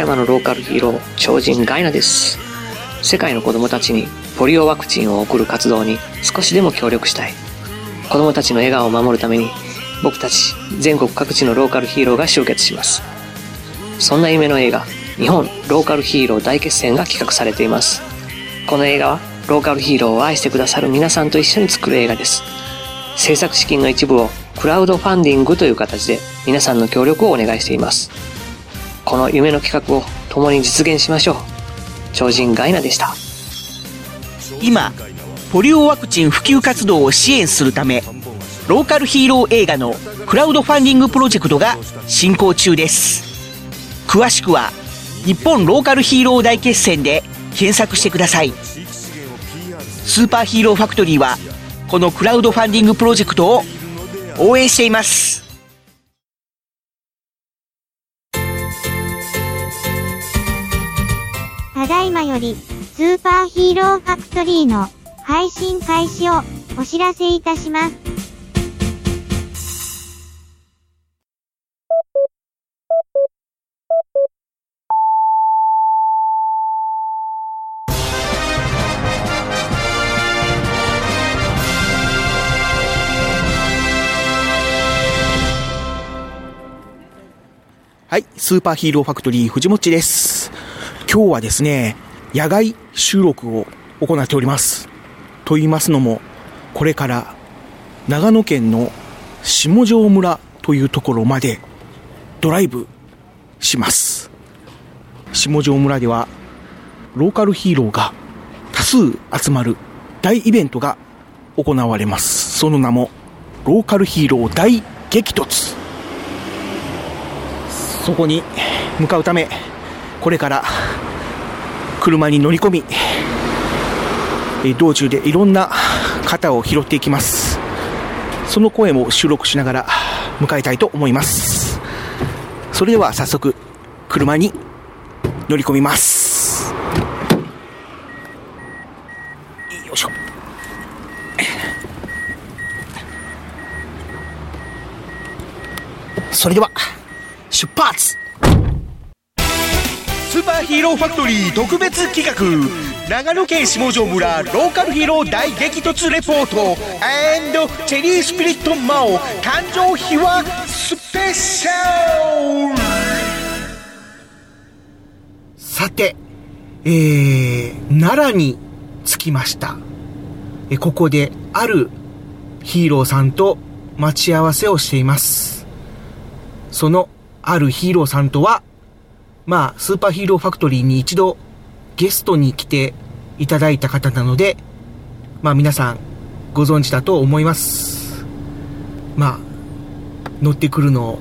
山のローカルヒーロー超人ガイナです。世界の子供たちにポリオワクチンを送る活動に少しでも協力したい。子供たちの笑顔を守るために僕たち全国各地のローカルヒーローが集結します。そんな夢の映画日本ローカルヒーロー大決戦が企画されています。この映画はローカルヒーローを愛してくださる皆さんと一緒に作る映画です。制作資金の一部をクラウドファンディングという形で皆さんの協力をお願いしています。この夢の企画を共に実現しましょう。超人ガイナでした。今ポリオワクチン普及活動を支援するためローカルヒーロー映画のクラウドファンディングプロジェクトが進行中です。詳しくは日本ローカルヒーロー大決戦で検索してください。スーパーヒーローファクトリーはこのクラウドファンディングプロジェクトを応援しています。ただいまより、スーパーヒーローファクトリーの配信開始をお知らせいたします。はい、スーパーヒーローファクトリー藤もっちです。今日はですね、野外収録を行っております。と言いますのも、これから長野県の下條村というところまでドライブします。下條村ではローカルヒーローが多数集まる大イベントが行われます。その名もローカルヒーロー大激突。そこに向かうため、これから車に乗り込み、えー道中でいろんな方を拾っていきます。その声も収録しながら迎えたいと思います。それでは早速、車に乗り込みます。よいしょ。それでは、出発スーパーヒーローファクトリー特別企画長野県下條村ローカルヒーロー大激突レポートチェリースピリットマオ誕生秘話スペシャルさて、えー、奈良に着きました。えここであるヒーローさんと待ち合わせをしています。そのあるヒーローさんとは、まあ、スーパーヒーローファクトリーに一度ゲストに来ていただいた方なので、まあ皆さんご存知だと思います。まあ、乗ってくるのを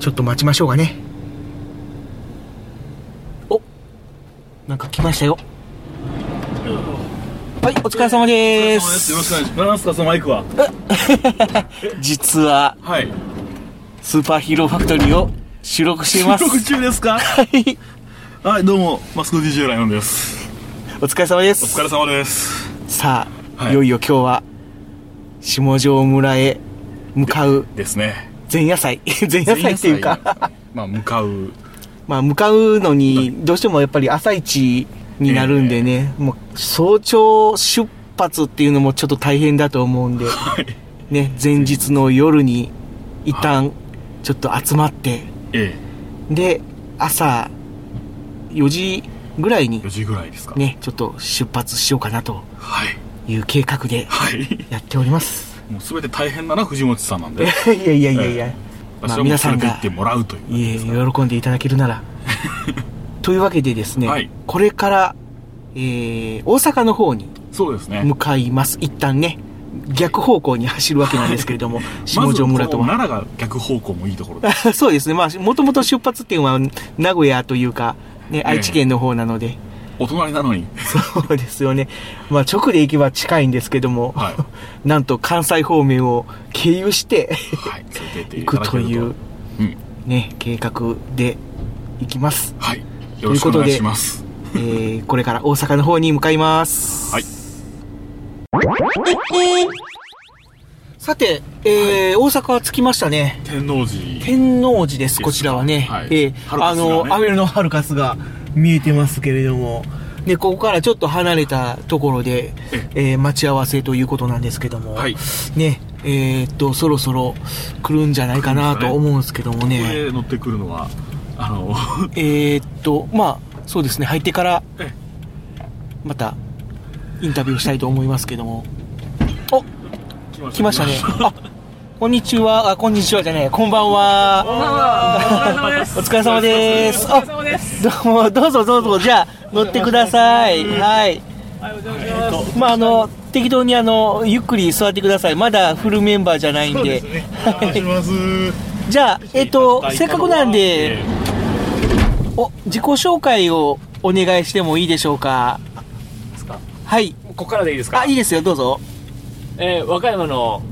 ちょっと待ちましょうかね。おなんか来ましたよ。はい、お疲れ様でよろしくお願いします。何すか、そのマイクは。実は、はい。スーパーヒーローファクトリーを収録しています。収録中ですか？はい。はい、どうも、マスコ DJ ライオンです。お疲れ様でおす。疲れ様です。さあ、はいい、よいよ今日は、下條村へ向かうですね。前夜祭。前夜祭っていうか、まあ、向かう。まあ向かうのに、どうしてもやっぱり朝一になるんでね、もう早朝出発っていうのもちょっと大変だと思うんで、はい。ね、前日の夜に一旦ちょっと集まって、えで、朝4時ぐらいにえ、4時ぐらいですか。。ね、ちょっと出発しようかなとはい。いう計画ではい。やっております。もうすべて大変なのは藤本さんなんで。いやいやいやいや、まあ私はもう皆さんがってもらうという。喜んでいただけるなら。というわけでですね、はいこれから、えー、大阪の方にそうですね。向かいます。一旦ね、逆方向に走るわけなんですけれども、下まず、條村とは。奈良が逆方向もいいところで そうですね。まあ、もともと出発点は名古屋というか、ね、愛知県の方なので、お隣なのに。そうですよね。まあ、直で行けば近いんですけども、はい なんと関西方面を経由してはい。行。くという、うん。ね、計画で行きます。はい。よろしくお願いします。えー、これから大阪の方に向かいます。はい。さて、えー大阪は着きましたね。天王寺。天王寺です、こちらはね。はい。えーね。あの、アベルのハルカスが見えてますけれども、で、ここからちょっと離れたところで、えー待ち合わせということなんですけども、はい。ね、えーっと、そろそろ来るんじゃないかなと思うんですけどもこね、れ乗ってくるのは、あの、えーっと、まあ、そうですね、入ってからえ、また、インタビューしたいと思いますけども、お来ましたね。あ、こんにちは。あ、こんにちはじゃない。こんばんは。お疲れ様です。あ、どうも、どうぞどうぞ。じゃあ、乗ってください。はい。まあ、あの、適当にあの、ゆっくり座ってください。まだフルメンバーじゃないんで。はいじゃあ、えっと、せっかくなんで、お、自己紹介をお願いしてもいいでしょうか？はい。ここからでいいですか？あ、いいですよ、どうぞ。えー和歌山の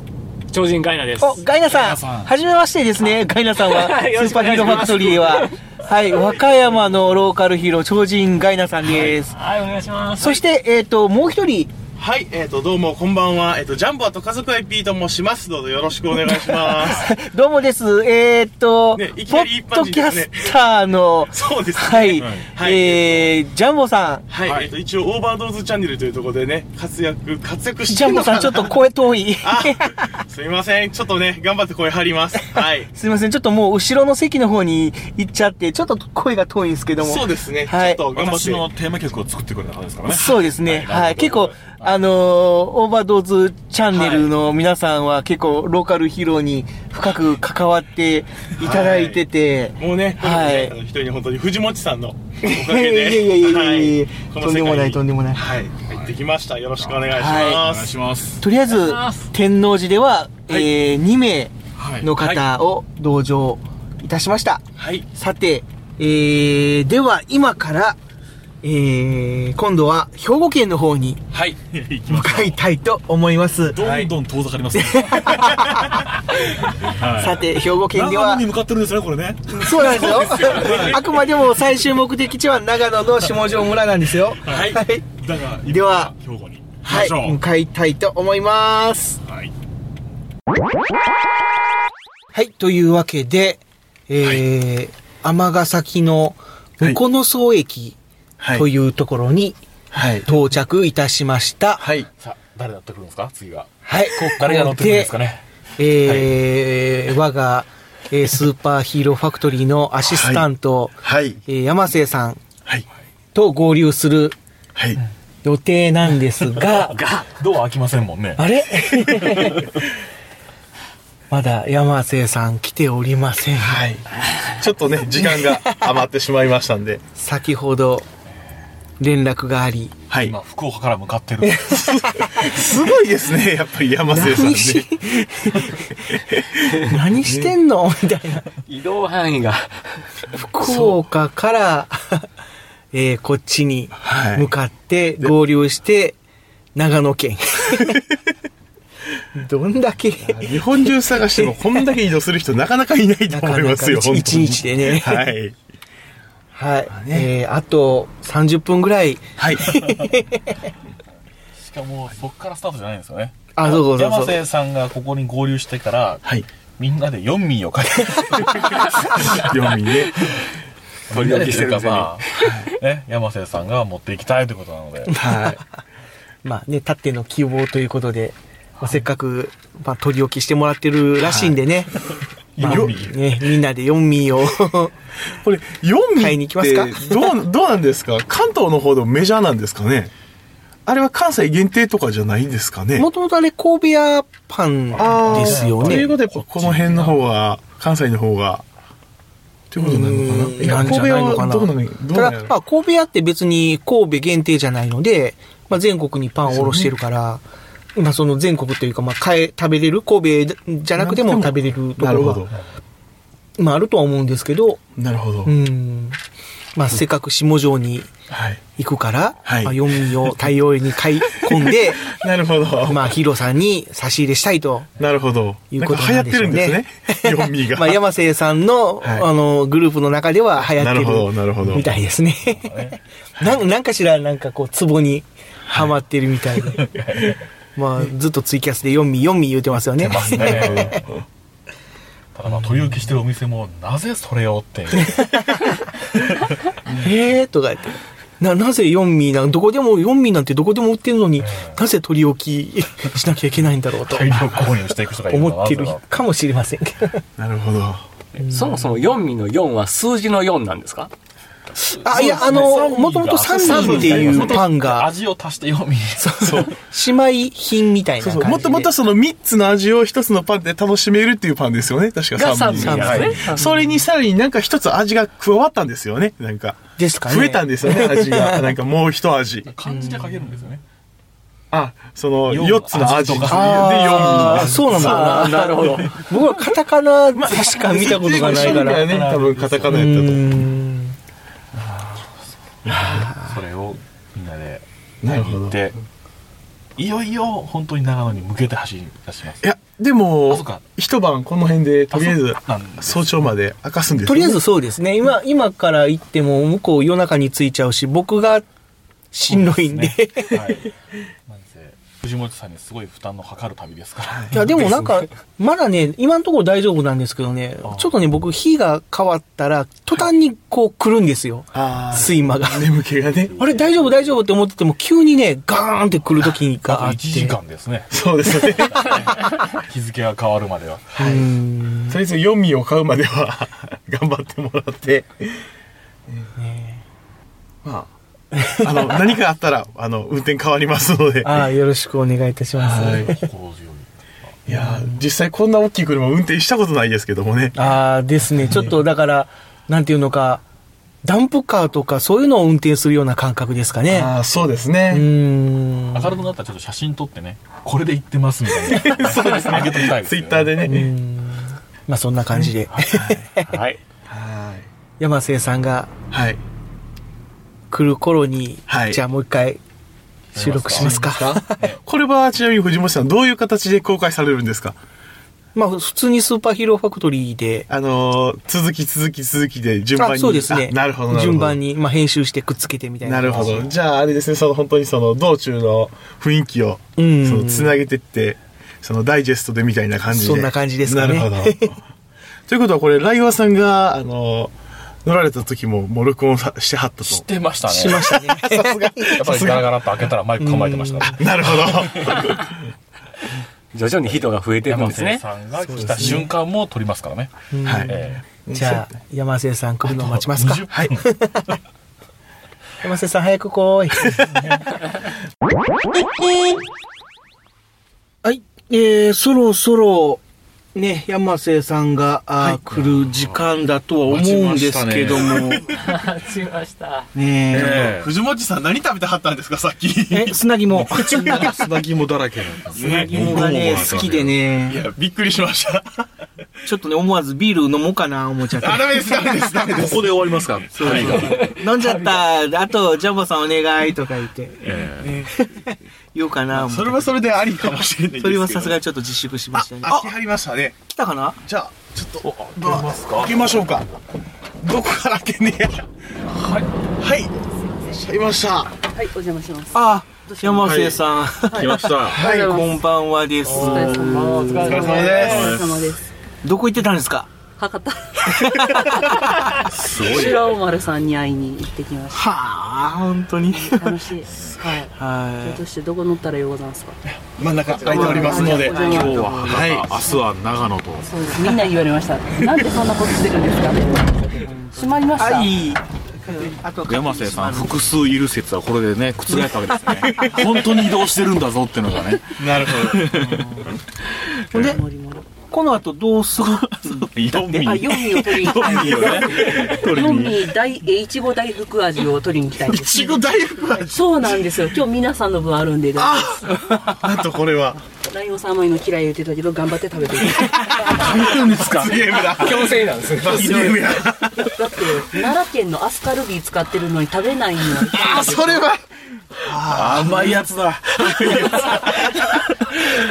超人ガイナです。お、ガイナさん、ナさんはじめましてですね、ガイナさんは、よろしくスーパーヒーローファクトリーは。はい、和歌山のローカルヒーロー、超人ガイナさんです。はい、お願いします。そして、えっ、と、もう一人、はい、えっ、と、どうも、こんばんは。えっ、と、ジャンボと家族 IP と申します。どうぞよろしくお願いします。どうもです。えっ、と、ねいきポなり一ッドキャスターの、そうですね。はい、はいえー、ジャンボさん。はい、はいえっ、と、一応、オーバードーズチャンネルというところでね、活躍、活躍してジャンボさん、ちょっと声遠い。あ、すみません。ちょっとね、頑張って声張ります。はい。すいません、ちょっともう後ろの席の方に行っちゃって、ちょっと声が遠いんですけども。そうですね。はいちょっと頑張って。私のテーマ曲を作ってくれた方ですからね。そうですね。はいはい。結構、あのーオーバードーズチャンネルの皆さんは結構ローカルヒーローに深く関わっていただいてて、もうね、はい一人に本当に藤本さんのおかげで。いやいやいやいやいやとんでもないとんでもないはい。入ってきました。よろしくお願いしおます。願いします。とりあえず、天王寺では、えー、2名はい。の方を同乗いたしました。はい。さて、えー、では今から、えー、今度は兵庫県の方にはい。向かいたいと思います。う。どんどん遠ざかりますね。はいさて、兵庫県ではに、向かってるんですね、これね。そうなんですよ。あくまでも最終目的地は長野の下條村なんですよ。はいだが、では今兵庫に。はい、向かいたいと思います。はい。はい、というわけで、えー、尼崎の向野荘駅はいというところにはい。到着いたしました。はい。さあ、誰乗ってくるんですか？次が。はい、ここ誰が乗ってくるんでですかね？えー我が、えースーパーヒーローファクトリーのアシスタント、はい。えー山瀬さんはい。と合流するはい。予定なんですが、ドア開きませんもんね。あれ？まだ山瀬さん来ておりません。はい。ちょっとね、時間が余ってしまいましたんで。先ほど連絡があり、はい。今、福岡から向かってる。すごいですね、やっぱり山瀬さんね何。し 何してんの？みたいな。移動範囲が。福岡から、えーこっちにはい向かって合流して、長野県。どんだけ、日本中探してもこんだけ移動する人なかなかいないと思いますよ、なかなか一本当に。日でねはい。はい。えーあと30分ぐらい、はい。しかも、そっからスタートじゃないんですよね。あ、そうそうそう山そう。瀬さんがここに合流してから、はい。みんなで4民を書いて、読みね。取り置きしてるか、まあ、ね、山瀬さんが持っていきたいということなので、はい。まあね、たっての希望ということで、まあせっかく、まあ、取り置きしてもらってるらしいんでね。まあ4民。ね、みんなで4ミを。これ、4買いに行きますか？どう、どうなんですか？関東の方でもメジャーなんですかね？あれは関西限定とかじゃないんですかね？もともとあれ、神戸屋パンですよね。ということで、この辺の方が、関西の方が、ということなのかな？うんなんじゃないのかな？ただまあ、神戸屋って別に神戸限定じゃないので、まあ、全国にパンを卸してるから、まあ、その全国というか、まあ、買え、食べれる、神戸じゃなくても食べれるところは。まあ、あるとは思うんですけど、なるほど。うん。まあ、せっかく下條にはい。行くから、はいまあ、4味を大量に買い込んで、なるほど。まあ、ヒロさんに差し入れしたいと。なるほど。いうことなんか流行ってるんですなんね。ヨンミーが。まあ、山瀬さんの、はいあの、グループの中では流行ってなるほど、るなるほど。みたいですね。な んなんかしら、なんかこう、ツボにはまってるみたいで。まあ、ずっとツイキャスで4ミ、4ミ言うてますよね。ますね。ただまあ、取り置きしてるお店も、なぜそれをっていう。へえとか言って。な、なぜ4ミなん、どこでも、4ミなんてどこでも売ってるのに、なぜ取り置きしなきゃいけないんだろうと大量購入していく人がいる思ってるかもしれませんけど。なるほど。そもそも4ミの4は数字の4なんですか？あ、いや、あの、もともとサンミーっていうパンが、味を足して4ミリ。そう。姉妹品みたいなそうそう。感じで。もともとその3つの味を1つのパンで楽しめるっていうパンですよね。確かがサンミーサンね。それにさらになんか一つ味が加わったんですよね。なんか。ですかね。増えたんですよね、味が。なんかもう一味。漢字で書けるんですよね。あ、その四4つの味とかああ、4そうなんだな。なるほど。僕はカタカナでしか見たことがないから。ね、多分カタカナやうったと思う。んそれをみんなで行って、いよいよ本当に長野に向けて走り出します。いや、であもそっか、一晩この辺で、とりあえず早朝まで明かすんですよねとりあえずそうですね。今、今から行っても向こう夜中に着いちゃうし、僕がしんどいんで。ねはい。藤本さんにすごい負担のかかる旅ですから。いや、でもなんか、まだね、今のところ大丈夫なんですけどねあ、ちょっとね、僕、日が変わったら、途端にこう来るんですよ。あ睡魔が。あ、眠気がね。あれ、大丈夫、大丈夫って思ってても、急にね、ガーンって来る時1があって。時間ですね。そうですね。日付が変わるまでは。うん。とりあえず4味を買うまでは頑張ってもらって。まあ、あの、何かあったら、あの、運転変わりますので。ああ、よろしくお願いいたします。はい。い。いやー、実際こんな大きい車運転したことないですけどもね。ああ、ですね。ちょっとだから、なんていうのか、ダンプカーとかそういうのを運転するような感覚ですかね。ああ、そうですね。ん。明るくなったらちょっと写真撮ってね、これで行ってますみたいな。そうですね。あげときたいねツイッターでうね。んまあそんな感じで、はい。は山瀬さんがい。はい。来る頃に、はいじゃあもう一回収録しますか。これはちなみに藤本さん、どういう形で公開されるんですか？まあ普通にスーパーヒーローファクトリーで、あのー、続き続き続きで順番に。あそうですね。あなるほど、なるほど。順番に、まあ編集してくっつけてみたいな。なるほど。じゃあ、あれですね、その本当にその道中の雰囲気を、うんそのつなげてって、そのダイジェストでみたいな感じで。そんな感じですかねなるほど。ということは、これ、ライワーさんが、あの、乗られた時も、もう録音さしてはったと。知ってましたね。しましたね。やっぱりガラガラっと開けたらマイク構えてましたね。なるほど。徐々に人が増えてるん山ですね。瀬さんが来た瞬間も撮りますからね。はい。えじゃあ、山瀬さん来るのを待ちますか。20はい。山瀬さん早く来い。はい。えー、そろそろ、ね、山瀬さんが、あー来る時間だとは思うんですけども。ねしました。え。え藤本さん何食べてはったんですか、さっき。え、砂肝。砂肝だらけなんです砂肝がね、好きでいね。や、びっくりしました。ちょっとね、思わずビール飲もうかな、思っちゃって。あ、ダメです、ダメです、ダメです。ここで終わりますか？そう飲んじゃった。あと、ジャンボさんお願いとか言って。言おうかな、それはそれでありかもしれないですけど。それはさすがにちょっと自粛しましたね。あ、来はりましたね。来たかな？じゃあ、ちょっと、開けますか？開けましょうか。どこから開けんねや。はい。はい。しゃいました。はい、お邪魔します。あ、山瀬さん。来ました。はい、こんばんはです。お疲れ様お疲れ様お疲れ様です。どこ行ってたんですか？博多。す。すごい。白尾丸さんに会いに行ってきましはあ、本当に。た。楽しい。はい。はそしてどこ乗ったらようございますか？真ん中開いておりますので。今日ははい。明日は長野と。そうです。みんなに言われました。なんでそんなことしてるんですか？閉まりました。はい。あと山瀬さん複数いる説はこれでね、覆ったわけですね。本当に移動してるんだぞっていうのがね。なるほほんで、もりもりこの後どうする？4あ、4位を取りに行きたいんです。4位大、えいちご大福味を取りに行きたい。い。ちご大福味。そうなんですよ。今日皆さんの分あるんで、なんとこれは。ライオンさん甘いの嫌い言ってたけど、頑張って食べてく ださい。何ですか。強制なんですね。罰ゲームや。だって、奈良県のアスカルビー使ってるのに食べないのは。あ、それは。甘いやつだ。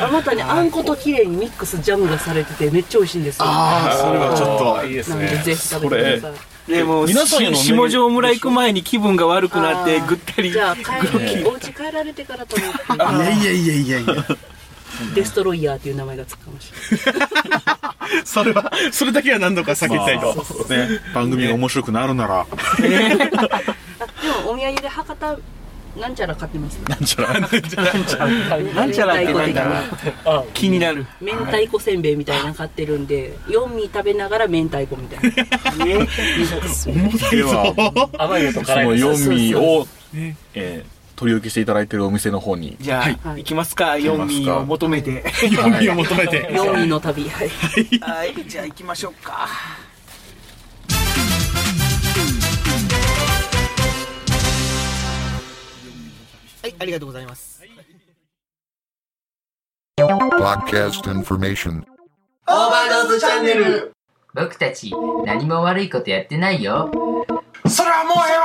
あまたね、あんこと綺麗にミックスジャムがされててめっちゃ美味しいんですよ。ああ、それはちょっと。いいですなのでぜひ食べてください。でも皆さんへの下条村行く前に気分が悪くなってぐったりじゃあ帰り お家帰られてから撮るっていやいやいやいやいやデストロイヤーっていう名前がつくかもしれない。それはそれだけは何度か避けたいと、ね、番組が面白くなるなら、あでもお土産で博多なんちゃら買ってます？なんちゃら、なんちゃら、なんちゃらってなんだ？ろう気になる。明太子せんべいみたいなの買ってるんで四味食べながら明太子みたいな。では、甘いのとそ辛いの。の4味を、えー取り置きしていただいているお店の方に、じゃあ、行きますか。四味を求めて。4味を求めて。四味 の旅はい。はい。じゃあ行きましょうか。はいありがとうございます。Podcast information. 僕たち何も悪いことやってないよ。それはもうええわ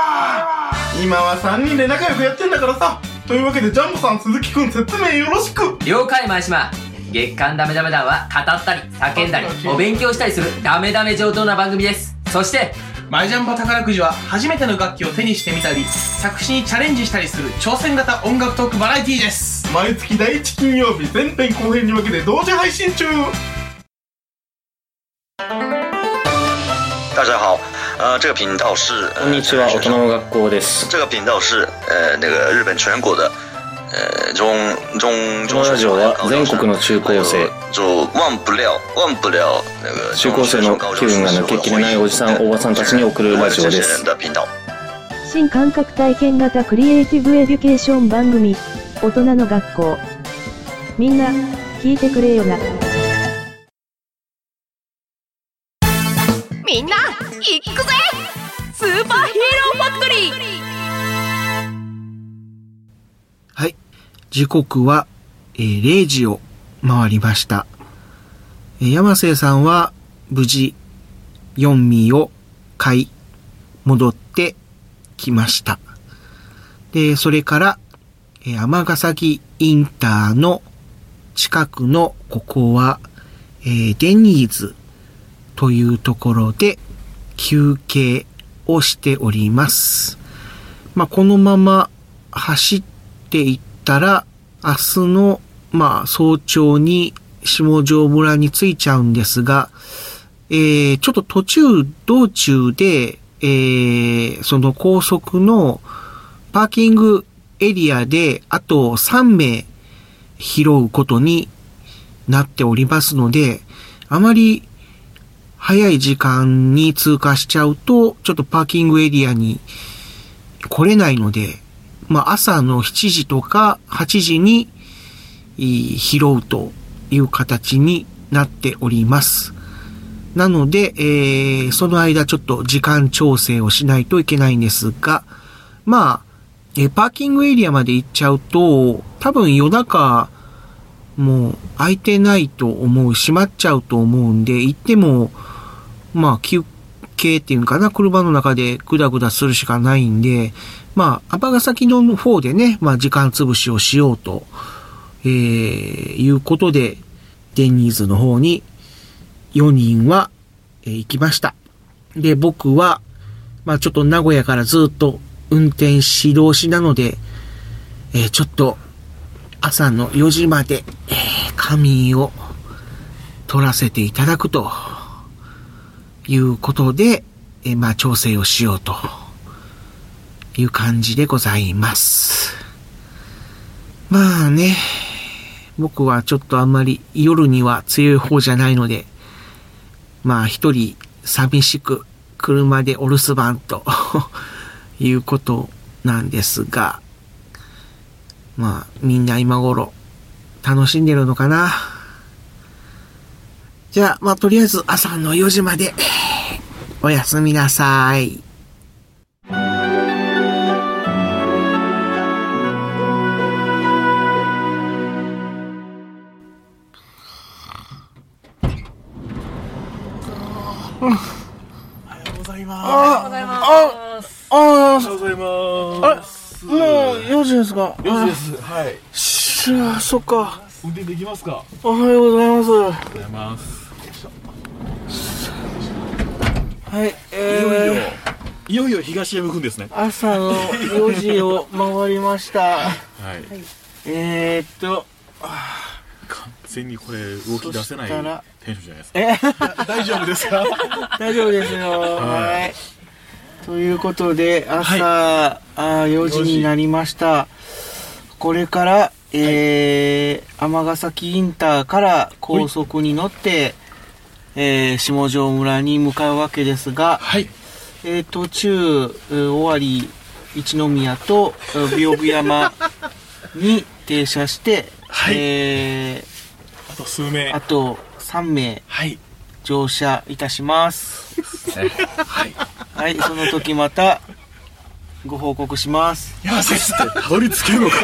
今は3人で仲良くやってんだからさ。というわけでジャンボさん鈴木くん説明よろしく。了解前島。月刊ダメダメ団は語ったり叫んだりお勉強したりするダメダメ上等な番組です。そしてマイジャンボ宝くじは初めての楽器を手にしてみたり作詞にチャレンジしたりする挑戦型音楽トークバラエティーです。毎月第1金曜日前編後編に分けて同時配信中。大家好，呃，这个频道是こんにちは、大人の学校です。这个频道是呃那个日本全国的呃中中このラジオは全国の中高生、就忘不了忘不了那个中高生の気分が抜けきれないおじさん、おばさんたちに送るラジオです。新感覚体験型クリエイティブエデュケーション番組、大人の学校。みんな、聞いてくれよな。みんな行くぜスーパーヒーローファクトリーはい。時刻は、えー0時を回りました。えー山瀬さんは無事、4味を買い、戻ってきました。で、それから、えー尼崎インターの近くのここは、えーデニーズというところで休憩をしております。まあ、このまま走っていったら、明日の、まあ、早朝に下條村に着いちゃうんですが、えー、ちょっと途中、道中で、えー、その高速のパーキングエリアで、あと3名拾うことになっておりますので、あまり早い時間に通過しちゃうと、ちょっとパーキングエリアに来れないので、まあ朝の7時とか8時に拾うという形になっております。なので、えーその間ちょっと時間調整をしないといけないんですが、まあ、えーパーキングエリアまで行っちゃうと、多分夜中、もう空いてないと思う、閉まっちゃうと思うんで、行っても、まあ休憩っていうのかな、車の中でグダグダするしかないんで、まあ、尼崎の方でね、まあ時間潰しをしようと、えー、いうことで、デニーズの方に4人は、えー行きました。で、僕は、まあちょっと名古屋からずっと運転指導しなので、えーちょっと朝の4時まで、えー仮眠を取らせていただくということで、えーまあ調整をしようという感じでございます。まあね、僕はちょっとあんまり夜には強い方じゃないので、まあ一人寂しく車でお留守番ということなんですが、まあみんな今頃楽しんでるのかな。じゃあ、まあとりあえず朝の4時までおやすみなさい。ございますあ、あ、あ、あ、おはようございますもう4時ですか。4時です。はい。しゃそっか。運転できますか？おはようございます。おはようございます。はい、えいよいよー、いよいよ東山くんですね。朝の4時を回りました。はい。えーっと、完全にこれ動き出せないテンションじゃないですか。え？大丈夫ですか？大丈夫ですよ。はい。はい。ということで、朝、あー4時になりました。これから、えー、尼崎インターから高速に乗って、えー、下條村に向かうわけですが、えー、途中、えー尾張一宮とえー屏風山に停車して、えー、あと数名。あと3名、乗車いたします。はい。はい、その時また、ご報告します。山瀬さん、たどり着けるのか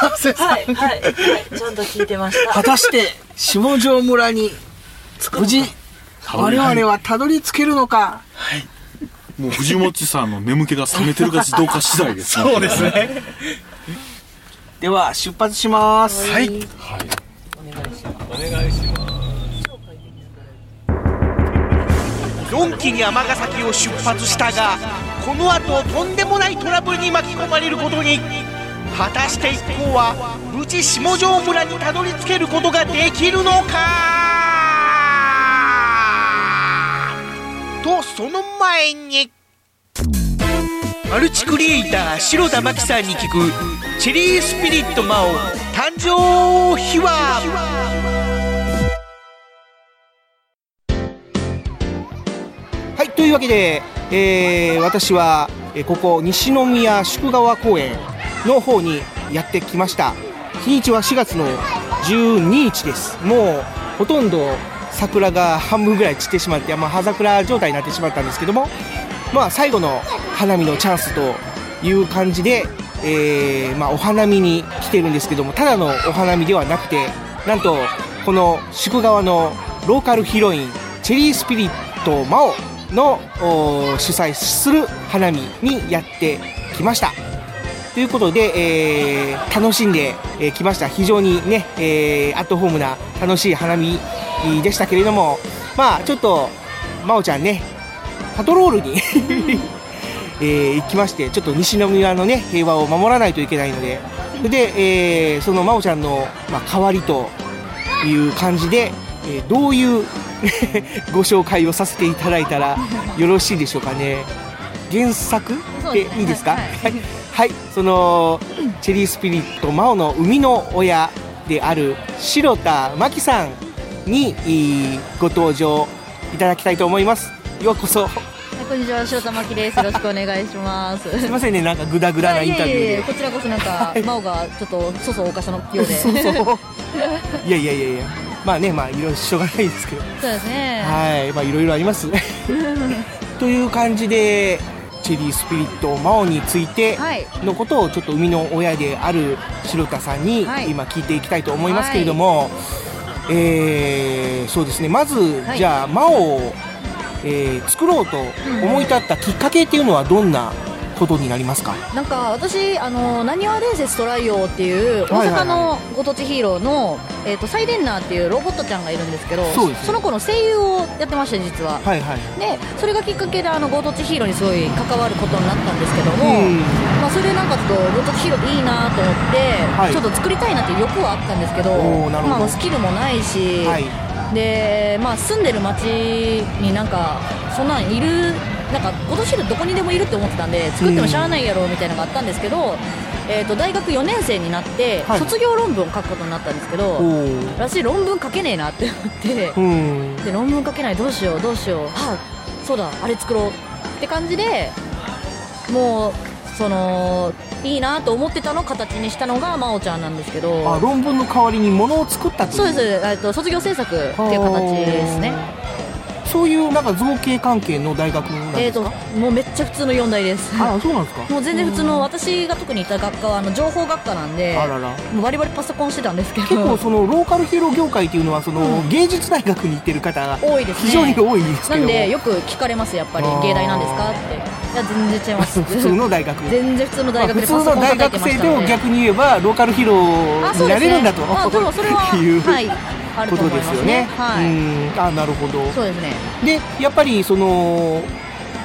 山瀬さん。はい、はい、はい、ちゃんと聞いてました。果たして、下條村に、無事、我々はたどり着けるのか。もう藤本さんの眠気が覚めてるかどうか次第ですね。そうですね。では、出発します。はい。おのんきに尼崎を出発したがこの後とんでもないトラブルに巻き込まれることに。果たして一行は無事下條村にたどり着けることができるのか？とその前にマルチクリエイター白田真希さんに聞くチェリースピリット魔王誕生秘話。というわけで、えー私は、ここ西宮宿川公園の方にやってきました。日にちは4月の12日です。もうほとんど桜が半分ぐらい散ってしまって、まあ、葉桜状態になってしまったんですけども、まあ、最後の花見のチャンスという感じで、えーまあ、お花見に来てるんですけども、ただのお花見ではなくて、なんと、この宿川のローカルヒロイン、チェリースピリットマオの主催する花見にやってきました。ということで、えー楽しんでき、ました。非常にね、えーアットホームな楽しい花見でしたけれども、まあちょっと、まおちゃんね、パトロールに えー行きまして、ちょっと西宮のね、平和を守らないといけないので、で、えーそのまおちゃんの、まあ、代わりという感じで、えーどういう ご紹介をさせていただいたらよろしいでしょうかね。原作でいいですか？はい、はい、そのチェリースピリットマオの生みの親である白田真希さんにいーご登場いただきたいと思います。ようこそ。こんにちは、塩田真希です。よろしくお願いします。すいませんねなんかグダグダなインタビューで。いやいやいやこちらこそなんか、真央がちょっと粗相を犯したのようで。そうそう。いやいやいやいやまあねまあいろいろしょうがないですけど。そうですね。はい。まあいろいろあります。という感じでチェリースピリットマオについてはい。のことをちょっと生みの親である白田さんに今聞いていきたいと思いますけれども、えーそうですね。まず、はい。じゃあマオを、えー作ろうと思い立ったきっかけっていうのはどんなことになりますか？なんか私あのなにわ伝説トライオっていう大阪のご当地ヒーローの、えー、とサイレンナーっていうロボットちゃんがいるんですけどそねの子の声優をやってまして実は、はいはい。でそれがきっかけであのご当地ヒーローにすごい関わることになったんですけども、うん。まあ、それでなんかちょっとご当地ヒーローっていいなと思って、はい。ちょっと作りたいなっていう欲はあったんですけどおーなるほど。まあ、スキルもないし、はい。でまあ、住んでる町になんかそんなんいるなんかご当地ヒーローどこにでもいるって思ってたんで作ってもしゃあないやろみたいなのがあったんですけど、えー、と大学4年生になってはい。卒業論文を書くことになったんですけど、私論文書けねえなって思って、うん。で論文書けないどうしようどうしようはあそうだあれ作ろうって感じでもうそのいいなと思ってたのを形にしたのが真央ちゃんなんですけど。あ論文の代わりにものを作ったという。そうですえっと卒業制作っていう形ですねそういうなんか造形関係の大学なんえっ、ですか、ともうめっちゃ普通の4大です。あそうなんですか？もう全然普通の私が特にいた学科はあの情報学科なんであらら。もうバリバリパソコンしてたんですけど。結構そのローカルヒーロー業界っていうのはその、芸術大学に行ってる方が多いですね。非常に多いですけど。なんでよく聞かれますやっぱり。芸大なんですか？って。いや全然違います。普通の大学。全然普通の大学でまあ普通の大学生でも逆に言えばローカルヒーローになれるんだと。あそうですね。あでもそれは はいあると思いますね。ことですよね。はい。うん。あなるほど。そうですね。でやっぱりその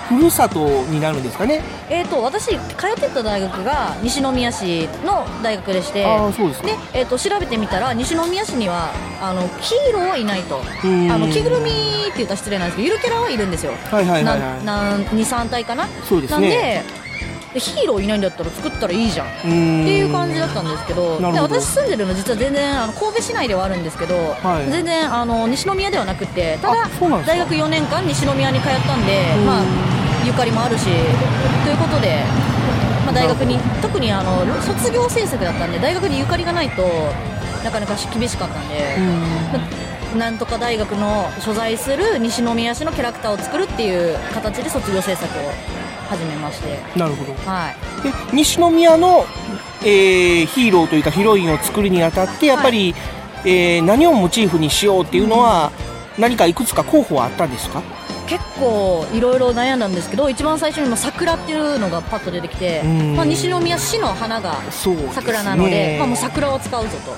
ふるさとになるんですかね？えー、と私通ってた大学が西宮市の大学でしてあーそうですか。えー、と調べてみたら西宮市にはあのヒーローはいないと。あん。の着ぐるみって言ったら失礼なんですけどゆるキャラはいるんですよ。はいはいはいはい。なな23体かな？そうですね。なんででヒーローいないんだったら作ったらいいじゃん。っていう感じだったんですけどで私住んでるの実は全然あの神戸市内ではあるんですけど、はい。全然あの西宮ではなくてただ大学4年間西宮に通ったんでうん。まあゆかりもあるしということで、まあ、大学に特にあの卒業制作だったんで大学にゆかりがないとなかなか厳しかったんで、まなんとか大学の所在する西宮市のキャラクターを作るっていう形で卒業制作を始めまして。なるほど。はい。で西宮の、えーヒーローというかヒロインを作るにあたってやっぱり、えー何をモチーフにしようっていうのは、何かいくつか候補はあったんですか？結構いろいろ悩んだんですけど一番最初にも桜っていうのがパッと出てきて、うん。まあ、西宮市の花が桜なのでまあ、もう桜を使うぞと。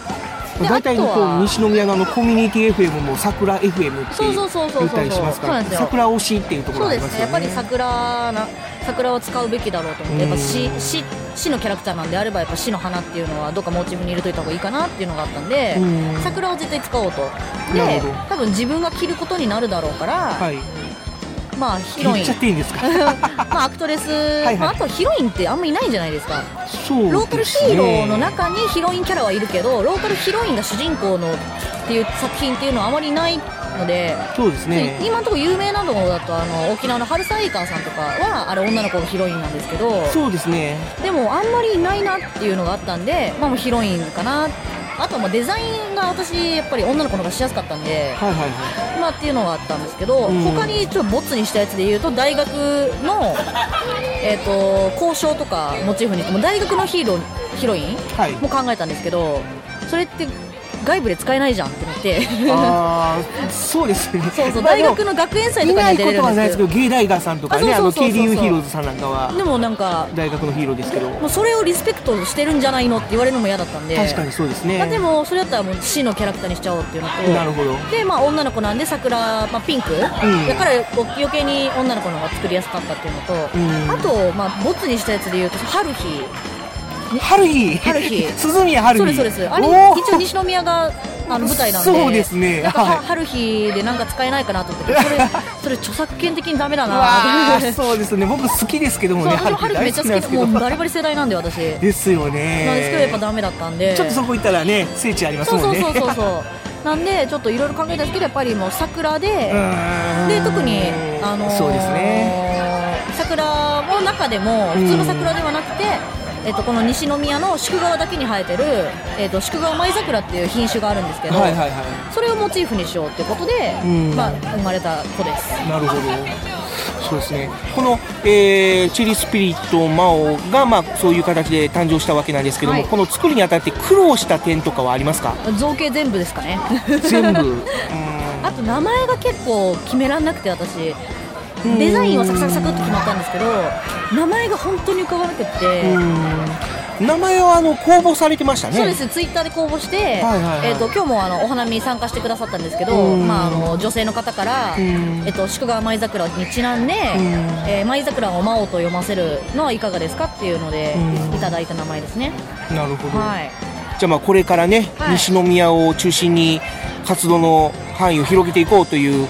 で大体こう西宮のコミュニティ FM も桜 FM ってそうそうそうそうそう。言ったりしますから桜推しっていうところそうでがありますね。ね。やっぱり桜な桜を使うべきだろうと思ってやっぱ市市市のキャラクターなんであればやっぱ市の花っていうのはどっかモチーフに入れといた方がいいかなっていうのがあったんでうん。桜を絶対使おうと。で多分自分が着ることになるだろうから、はいまあヒロイン言っちゃっていいんですか？まあアクトレス、はいまあ、あとヒロインってあんまいないんじゃないですか。そうローカルヒーローの中にヒロインキャラはいるけどローカルヒロインが主人公のっていう作品っていうのはあまりないのでそうですね。で今のところ有名なのだとあの沖縄の春サイカーさんとかはあれ女の子がヒロインなんですけど。そうですね。でもあんまりいないなっていうのがあったんで、まあ、もうヒロインかなあとはまあデザインが私やっぱり女の子の方がしやすかったんで、はいはいはい。まあっていうのがあったんですけど、うん。他にちょっとボツにしたやつで言うと大学の、えー、と交渉とかモチーフにしても大学のヒーローヒロインはい。も考えたんですけどそれって外部で使えないじゃんってなって。ああそうですね。そうそうまあ大学の学園祭とかに出れるとはないですけんですけどどゲイライガーさんとかね KDU ヒーローズさんなんかはでもなんか大学のヒーローですけど。もうそれをリスペクトしてるんじゃないのって言われるのも嫌だったんで。確かにそうですね。まあ、でもそれだったらもう C のキャラクターにしちゃおうっていうのとなるほど。で、まあ、女の子なんで桜、まあ、ピンク、ん。だから余計に女の子の方が作りやすかったっていうのと、うん。あと、まあ、ボツにしたやつで言うと春日春日。春日。鈴宮春日。そうですそうです。あれ一応西宮があの 舞台なんで。そうですね。なんか、はい。春日でなんか使えないかなと思って。それ それ著作権的にダメだうなそうですね。僕好きですけどもね。春日めっちゃ好きでもうバリバリ世代なんで私。ですよね。なんですけどやっぱダメだったんで。ちょっとそこ行ったらね聖地ありますもんね。そうそうそうそうなんでちょっといろいろ考えたんですけどやっぱりもう桜でで特にあのーそうですね。桜の中でも普通の桜ではなくて、えっと、この西宮の宿川だけに生えてる、えっと、宿川舞桜っていう品種があるんですけど、はいはいはい。それをモチーフにしようっていうことで、うん。まあ、生まれた子です。なるほど。そうですね。この、えーチリスピリットマオが、まあ、そういう形で誕生したわけなんですけども、はい。この作るにあたって苦労した点とかはありますか？造形全部ですかね。全部。あと名前が結構決めらんなくて私デザインはサクサクサクっと決まったんですけど名前が本当に浮かばなくって。名前はあの公募されてましたね。そうです。ツイッターで公募して、はいはいはい。えー、と今日もあのお花見に参加してくださったんですけど、うん。まあ、あの女性の方から、うん。えー、と宿川舞桜にちなんで、えー舞桜を魔王と読ませるのはいかがですかっていうので、うん。いただいた名前ですね。なるほど、はいじゃあまあこれからね、はい。西宮を中心に活動の範囲を広げていこうという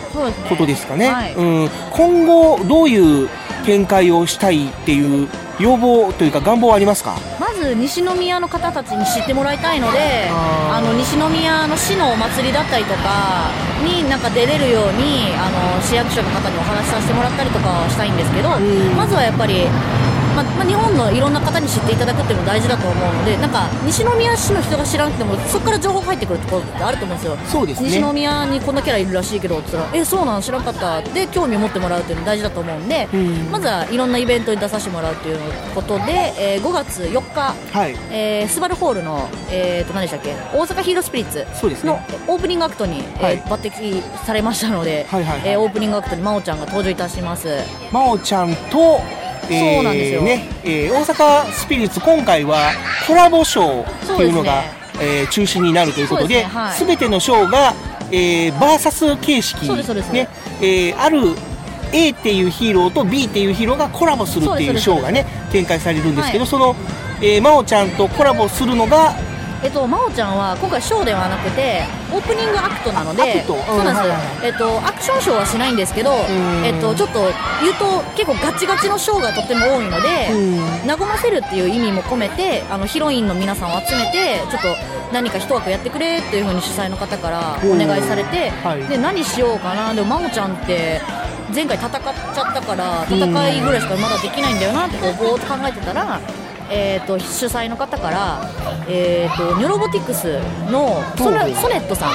ことですかね、はい。うん、今後どういう展開をしたいっていう要望というか願望はありますか？まず西宮の方たちに知ってもらいたいのであの西宮の市のお祭りだったりとかになんか出れるようにあの市役所の方にお話しさせてもらったりとかはしたいんですけど、まずはやっぱり、ままあ、日本のいろんな方に知っていただくっていうのも大事だと思うのでなんか西宮市の人が知らなくてもそこから情報が入ってくるところってあると思うんですよ。そうですね。西宮にこんなキャラいるらしいけどって言ったらえそうなの？知らなかったで興味を持ってもらうっていうの大事だと思うんで、まずはいろんなイベントに出させてもらうっていうことで、えー5月4日はい。えースバルホールの、えー、と何でしたっけ？大阪ヒーロースピリッツのオープニングアクトに、はい。えー抜擢されましたので、はいはいはい。えーオープニングアクトに真央ちゃんが登場いたします。真央ちゃんと、そうなんですよ。ねえー大阪スピリッツ今回はコラボショーっていうのがね。えー中心になるということですねはい。全てのショーがえー、バーサス形式ね、えーある A っていうヒーローと B っていうヒーローがコラボするっていうショーがね展開されるんですけど、はいその、えー、真央ちゃんとコラボするのがえっと、真央ちゃんは今回ショーではなくてオープニングアクトなのでアクト？そうなんです、うんはいはい。えっと、アクションショーはしないんですけど、えっと、ちょっと言うと結構ガチガチのショーがとっても多いので、和ませるっていう意味も込めてあのヒロインの皆さんを集めてちょっと何か一枠やってくれっていう風に主催の方からお願いされて、はい。で何しようかな。でも真央ちゃんって前回戦っちゃったから戦いぐらいしかまだできないんだよなってこうぼーっと考えてたら、えー、と主催の方から、えー、とニョロボティクスのソネソネットさん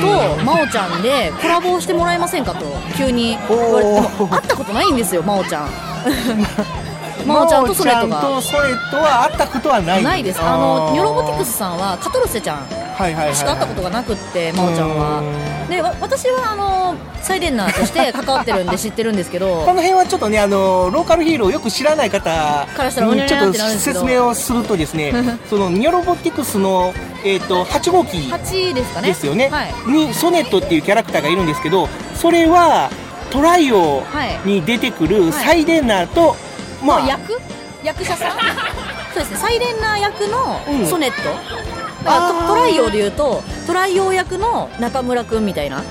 と真央ちゃんでコラボをしてもらえませんかと急に言われて。会ったことないんですよ真央ちゃん。真央ちゃんとソネットが。真央ちゃんとソネットは会ったことはない。ないです。あのニョロボティクスさんはカトルセちゃんはいはいはいしか会ったことがなくって真央ちゃんはでわ私はあのサイレンナーとして関わってるんで知ってるんですけど。この辺はちょっとねあのローカルヒーローをよく知らない方からしたらうにちょっと説明をするとですね そのニョロボティクスの、えー、と8号機8ですかね。ですよね、はい。にソネットっていうキャラクターがいるんですけどそれはトライオはい。に出てくるサイレンナーと、まあまあ役？役者さん？そうですね。サイレンナー役のうん。ソネット、だからトトライオで言うとトライオ役の中村くんみたいな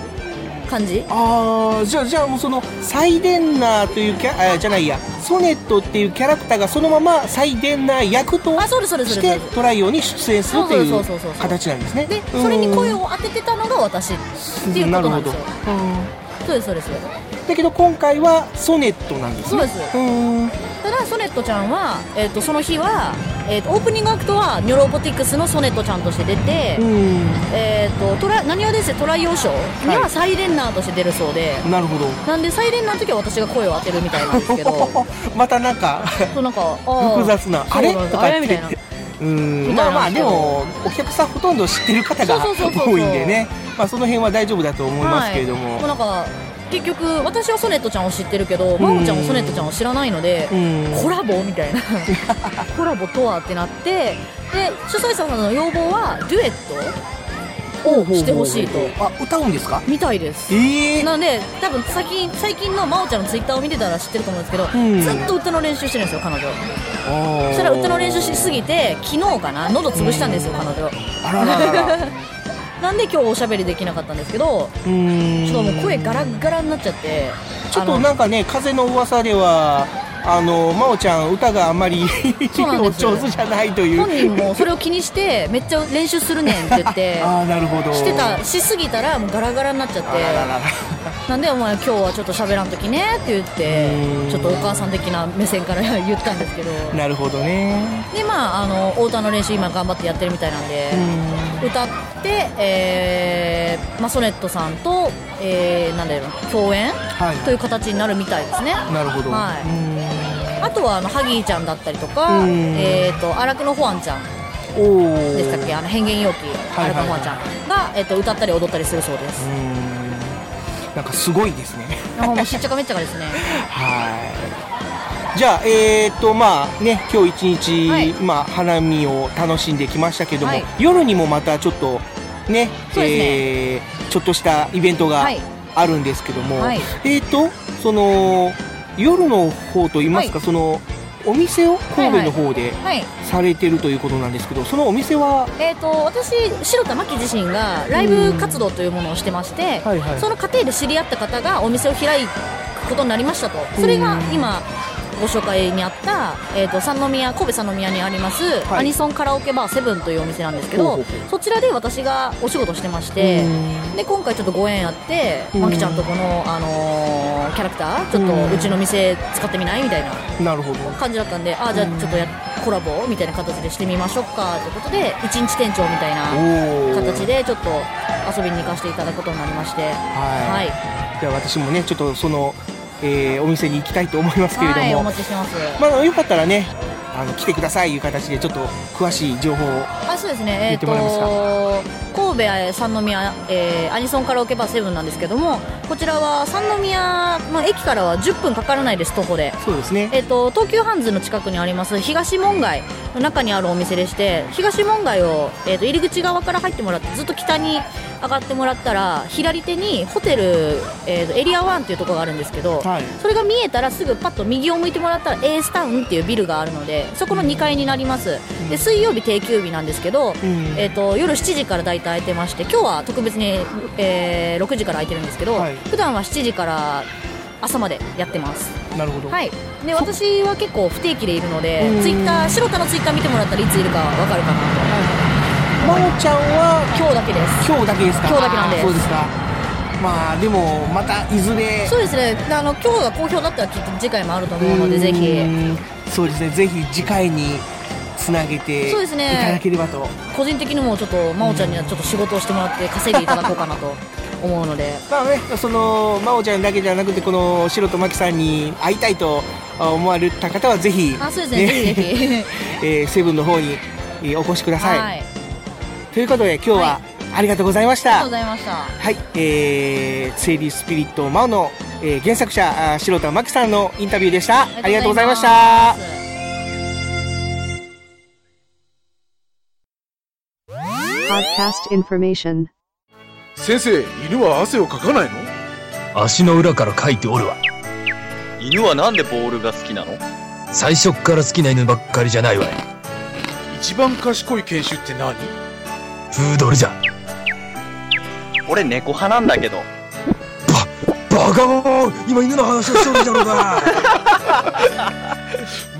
感じ？ああじゃあじゃあもうそのサイデンナーというキャあじゃないや。ソネットっていうキャラクターがそのままサイデンナー役としてトライオに出演するといそう形なんですね。でそれに声を当ててたのが私っていうことなんですよ。そうですそうですだけど今回はソネットなんですね。そうです。ただソネットちゃんは、えー、とその日は、えー、とオープニングアクトはニョロボティクスのソネットちゃんとして出て、えー、とトラ何をですねトライオーショーにはサイレンナーとして出るそうで、なるほど。なんでサイレンナーの時は私が声を当てるみたいなんですけど。またなんかそうなんか複雑なあれ？とかみたいな。うん。まあまあでもお客さんほとんど知ってる方が多いんでね。まあその辺は大丈夫だと思いますけれども、はい、もうなんか結局私はソネットちゃんを知ってるけど真央ちゃんもソネットちゃんを知らないのでコラボみたいな。コラボとはってなってで主催者さんの要望はデュエットをしてほしいと。あ歌うんですか？みたいです、えなので多分最近最近の真央ちゃんのツイッターを見てたら知ってると思うんですけど、ん。ずっと歌の練習してるんですよ彼女。そしたら歌の練習しすぎて昨日かな？喉潰したんですよ彼女。あらららら なんで今日おしゃべりできなかったんですけどちょっともう声ガラッガラになっちゃってちょっとなんかね風の噂ではあの真央ちゃん歌があんまり お上手じゃないという。本人もそれを気にしてめっちゃ練習するねんって言って ああなるほど。してたしすぎたらもうガラガラになっちゃって。なんでお前今日はちょっと喋らんときねって言ってちょっとお母さん的な目線から言ったんですけど。なるほどね。でまああの太田の練習今頑張ってやってるみたいなんで歌って、えーまあ、ソネットさんと、えーなんだろう共演、はい。という形になるみたいですね。なるほど。はい、あとはあのハギーちゃんだったりとか、うん。えー、と荒久野ホアンちゃん。でしたっけ？あの変幻容器はいはい荒久野ホアンちゃん。が、えー、と歌ったり踊ったりするそうです。なんかすごいですね。あもうしっちゃかめっちゃかですね。はいじゃあえー、とまあね今日一日、まあ花見を楽しんできましたけども、はい。夜にもまたちょっとねそうですえーちょっとしたイベントがはい。あるんですけども、はい。えー、とその夜の方といいますか、そのお店を神戸の方ではいされてるということなんですけど、そのお店は？えー、と私白田真希自身がライブ活動というものをしてまして、はいはい。その過程で知り合った方がお店を開くことになりましたと。それが今ご紹介にあった、えー、と三宮神戸三宮にあります、はい。アニソンカラオケバーセブンというお店なんですけどそちらで私がお仕事してましてで今回ちょっとご縁あってうん。まきちゃんとこの、あのーキャラクターちょっとうちの店使ってみないみたいな感じだったんでああじゃあちょっとやコラボみたいな形でしてみましょうかということで一日店長みたいな形でちょっと遊びに行かせていただくことになりまして。はい、はい。じゃあ私もねちょっとその、えーお店に行きたいと思いますけれども、はいお待ちしてます。まあ、よかったらねあの来てくださいいう形でちょっと詳しい情報をあそうですね、えー、言ってもらえますか？と神戸三宮、えーアニソンカラオケバーセブンなんですけどもこちらは三宮、まあ、駅からは10分かからないです徒歩で。そうですね。えー、と東急ハンズの近くにあります東門街の中にあるお店でして東門街を、えー、と入り口側から入ってもらってずっと北に上がってもらったら左手にホテル、えー、とエリア1っていうところがあるんですけど、それが見えたらすぐパッと右を向いてもらったら A スタウンっていうビルがあるのでそこの2階になります、で水曜日定休日なんですけど、えー、と夜7時から大体空いてまして今日は特別に、えー6時から空いてるんですけど、普段は7時から朝までやってます。なるほど。はい。で私は結構不定期でいるのでうん。ツイッター白田のツイッター見てもらったらいついるかわかるかな真央ちゃんは今日だけです。今日だけですか？今日だけなんです。そうですか。まあでもまたいずれそうですね。あの今日が好評だったらきっと次回もあると思うのでぜひ。うんそうですね。ぜひ次回につなげていそうですね。ただければと。個人的にもちょっと真央ちゃんにはちょっと仕事をしてもらって稼いでいただこうかなと思うので。まあね、その真央ちゃんだけじゃなくてこの白と真木さんに会いたいと思われた方はぜひあそうですね。ぜひぜひ。えーセブンの方にえーお越しください、はいということで今日はありがとうございました、ありがとうございました。はい、えー、ツエリスピリットマオの、えー原作者白田真希さんのインタビューでした。ありがとうございました。Podcast information. 先生犬は汗をかかないの？足の裏から書いておるわ。犬はなんでボールが好きなの？最初っから好きな犬ばっかりじゃないわい。一番賢い犬種って何？プードルじゃ。俺猫派なんだけど。バカモン今犬の話をしとるじゃろうが。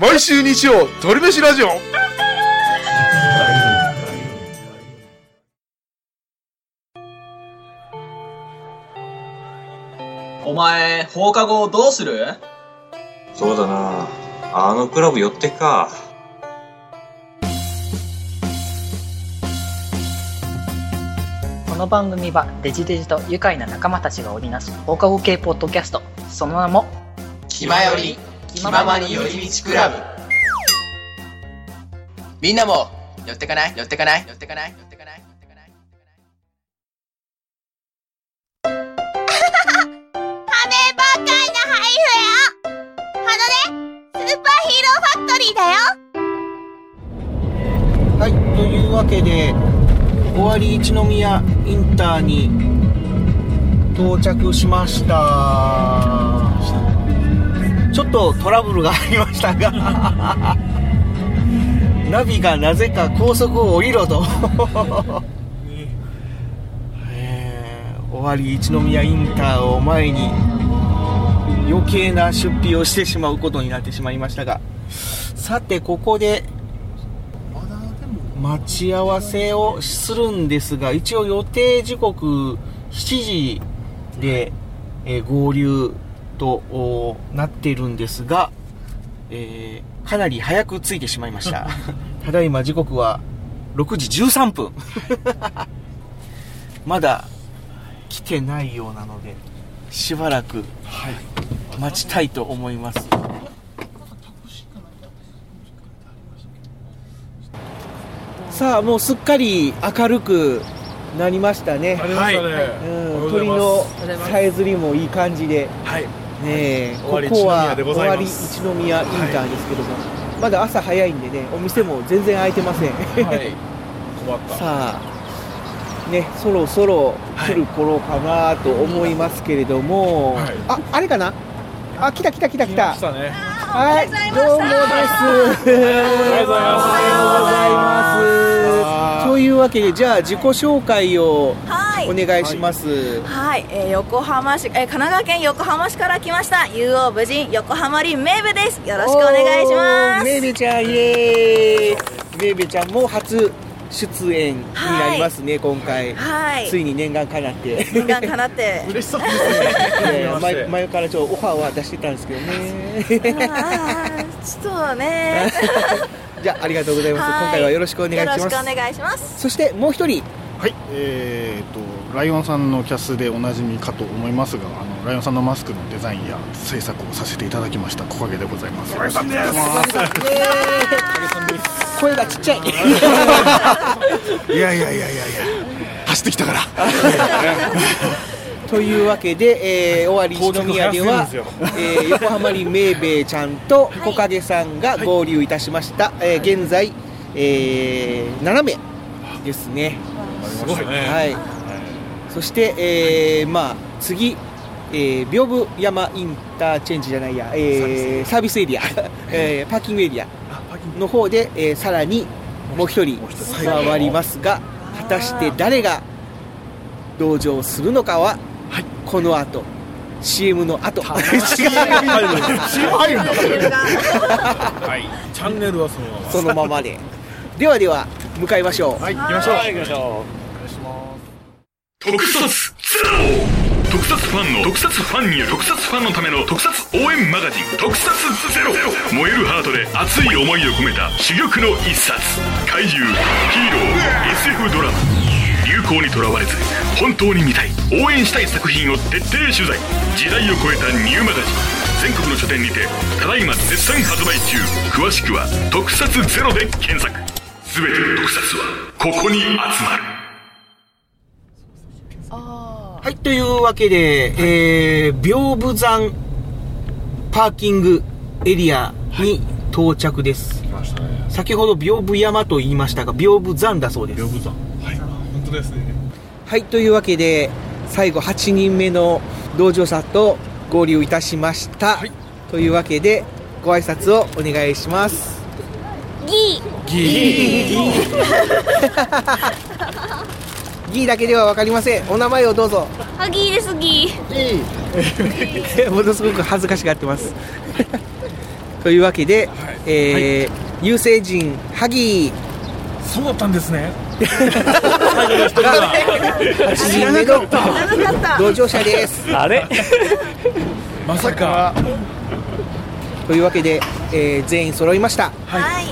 毎週日曜鳥飯ラジオ。お前、放課後どうする？そうだな。あのクラブ寄ってくか。この番組はデジデジと愉快な仲間たちが織りなす放課後系ポッドキャスト。その名も気まより、気ままに寄り道クラブ。みんなも、寄ってかない？寄ってかない？寄ってかない？尾張一宮インターに到着しました。ちょっとトラブルがありましたが ナビがなぜか高速を降りろと。えー尾張一宮インターを前に余計な出費をしてしまうことになってしまいましたが。さてここで待ち合わせをするんですが一応予定時刻7時で、えー合流とおなっているんですが、えーかなり早く着いてしまいました。ただいま時刻は6時13分。まだ来てないようなのでしばらく待ちたいと思いますさあもうすっかり明るくなりましたね。なりましたね。うん、鳥のさえずりもいい感じで、はい。ねえここは一宮でございます。尾張一宮インターですけども、まだ朝早いんでねお店も全然開いてません、はい。困った。さあねそろそろ来る頃かなと思いますけれども、ああれかな？あ来た来た来た来た。来たねはい、どうもです。おはようございます。というわけで、じゃあ自己紹介をはいお願いします。はい、えー横浜市、えー神奈川県横浜市から来ました竜王武人横浜林メイベですよろしくお願いしますメイベちゃん、イエーイ。メイベちゃんも初出演になりますね、今回。はいついに念願かなって。念願かなって 嬉しそうですね。前前からちょっとオファーは出してたんですけどね。ちょっとね じゃあありがとうございます。はい今回はよろしくお願いします。よろしくお願いしますそしてもう一人。はい、えー、とライオンさんのキャスでおなじみかと思いますがあのライオンさんのマスクのデザインや制作をさせていただきました木陰でございます。おかげさんです。声がちっちゃい。いやいやいやいやいや。走ってきたから。というわけで、えー、尾張一宮では、えー、横浜にめいべいちゃんと木陰さんが合流いたしました、えー現在、えー、7名ですね。すごいね。はい、そして、えー、まあ次えー、屏風山インターチェンジじゃないや、えーサービスエリア、えーパーキングエリア。の方で、えーさらにもう一人。加わりますが果たして誰が同乗するのかは、この後。CM の後。違う CM 入るんだ はい。チャンネルはそのまま。そのままで。ではでは向かいましょう。はい行きましょう。はい行きましょ特撮ゼロ。特撮ファンの特撮ファンによる特撮ファンのための特撮応援マガジン。特撮ゼロ。燃えるハートで熱い思いを込めた珠玉の一冊。怪獣ヒーロー SF ドラマ。流行にとらわれず本当に見たい。応援したい作品を徹底取材。時代を超えたニューマガジン。全国の書店にてただいま絶賛発売中。詳しくは「特撮ゼロで検索。全ての特撮はここに集まる。はい、というわけで、えー、屏風山パーキングエリアに到着です。先ほど屏風山と言いましたが、屏風山だそうです。屏風山。はい本当ですねはい、というわけで、最後8人目の同乗者と合流いたしました。というわけで、ご挨拶をお願いします。ギギーギー だけではわかりません。お名前をどうぞ。ーハギーですギー ものすごく恥ずかしがってます。というわけで、えー有星人ハギー。そうだったんですね。最後の一人が8人目の同乗者です。あれ？まさか。というわけで、えー全員揃いました。はい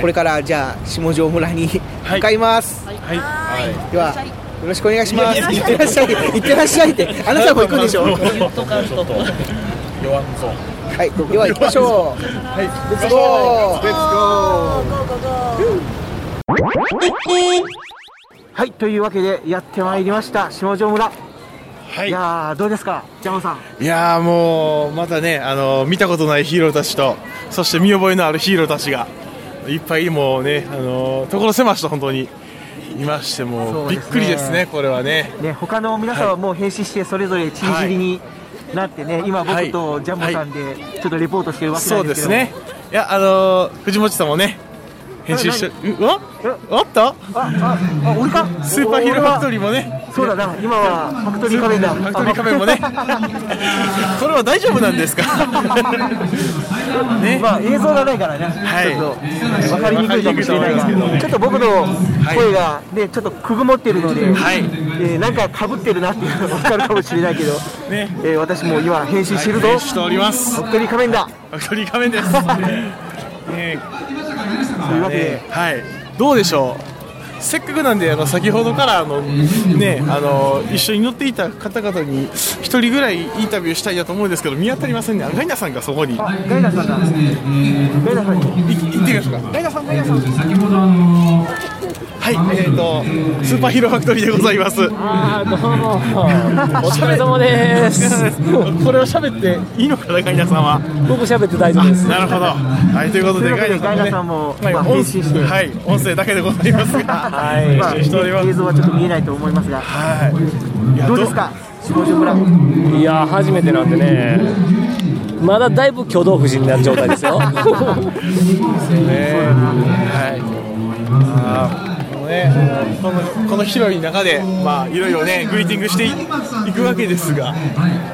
これからじゃあ下條村に向かいます。はい。ではよろしくお願いします。いってらっしゃい。いってらっしゃいって。あなたも行くんでしょ。ちょっと言っとかんと弱んぞ。はい。では行きましょう。はい。レッツゴー。レッツゴー。はい。というわけでやってまいりました下條村。はい。いやーどうですか、ジャムさん。いやーもうまたねあの見たことないヒーローたちとそして見覚えのあるヒーローたちがいっぱいもうねあの所狭しと本当にいましてもうびっくりですねこれはね。ね、他の皆さんはもう変死してそれぞれちりぢりになってね、今僕とジャムさんでちょっとレポートしてるわけなそんでけど。もうですすね。いやあの藤本さんもね編集してう。わ？おっとあああ俺か？スーパーヒーローファクトリーもね。そうだな。今はファクトリー仮面だファクトリー仮面もね。それは大丈夫なんですか？ね。まあ映像がないからね、はい。ちょっと分かりにくいかもしれないが、ちょっと僕の声がね、ちょっとくぐもってるので、はい。えーなんかかぶってるなっていうのが分かるかもしれないけど、ね。えー私も今変身してるぞ、はい編集しております。ファクトリー仮面だ。ファクトリー仮面です。ねというわけで。はい。どうでしょう？せっかくなんであの先ほどからあのねあの一緒に乗っていた方々に一人ぐらいインタビューしたいなと思うんですけど見当たりませんね。あガイナさんがそこに。ガイナさんが、ガイナさんに行ってみましょうか。ガイナさんガイナさん。はいえーとスーパーヒーローファクトリーでございます。あーどうも。お疲れ様です。これを喋っていいのかなガイナさんは。僕喋って大丈夫です。なるほど。はいということでガイナさんもねさんもまはい音声だけでございますがはい。まあ、映像はちょっと見えないと思いますが、はい。どうですか、下條村。いやー初めてなんでね。まだだいぶ挙動不審な状態ですよ。ね。はい。あね、このこの広い中で、まあいろいろねグリーティングしていいくわけですが、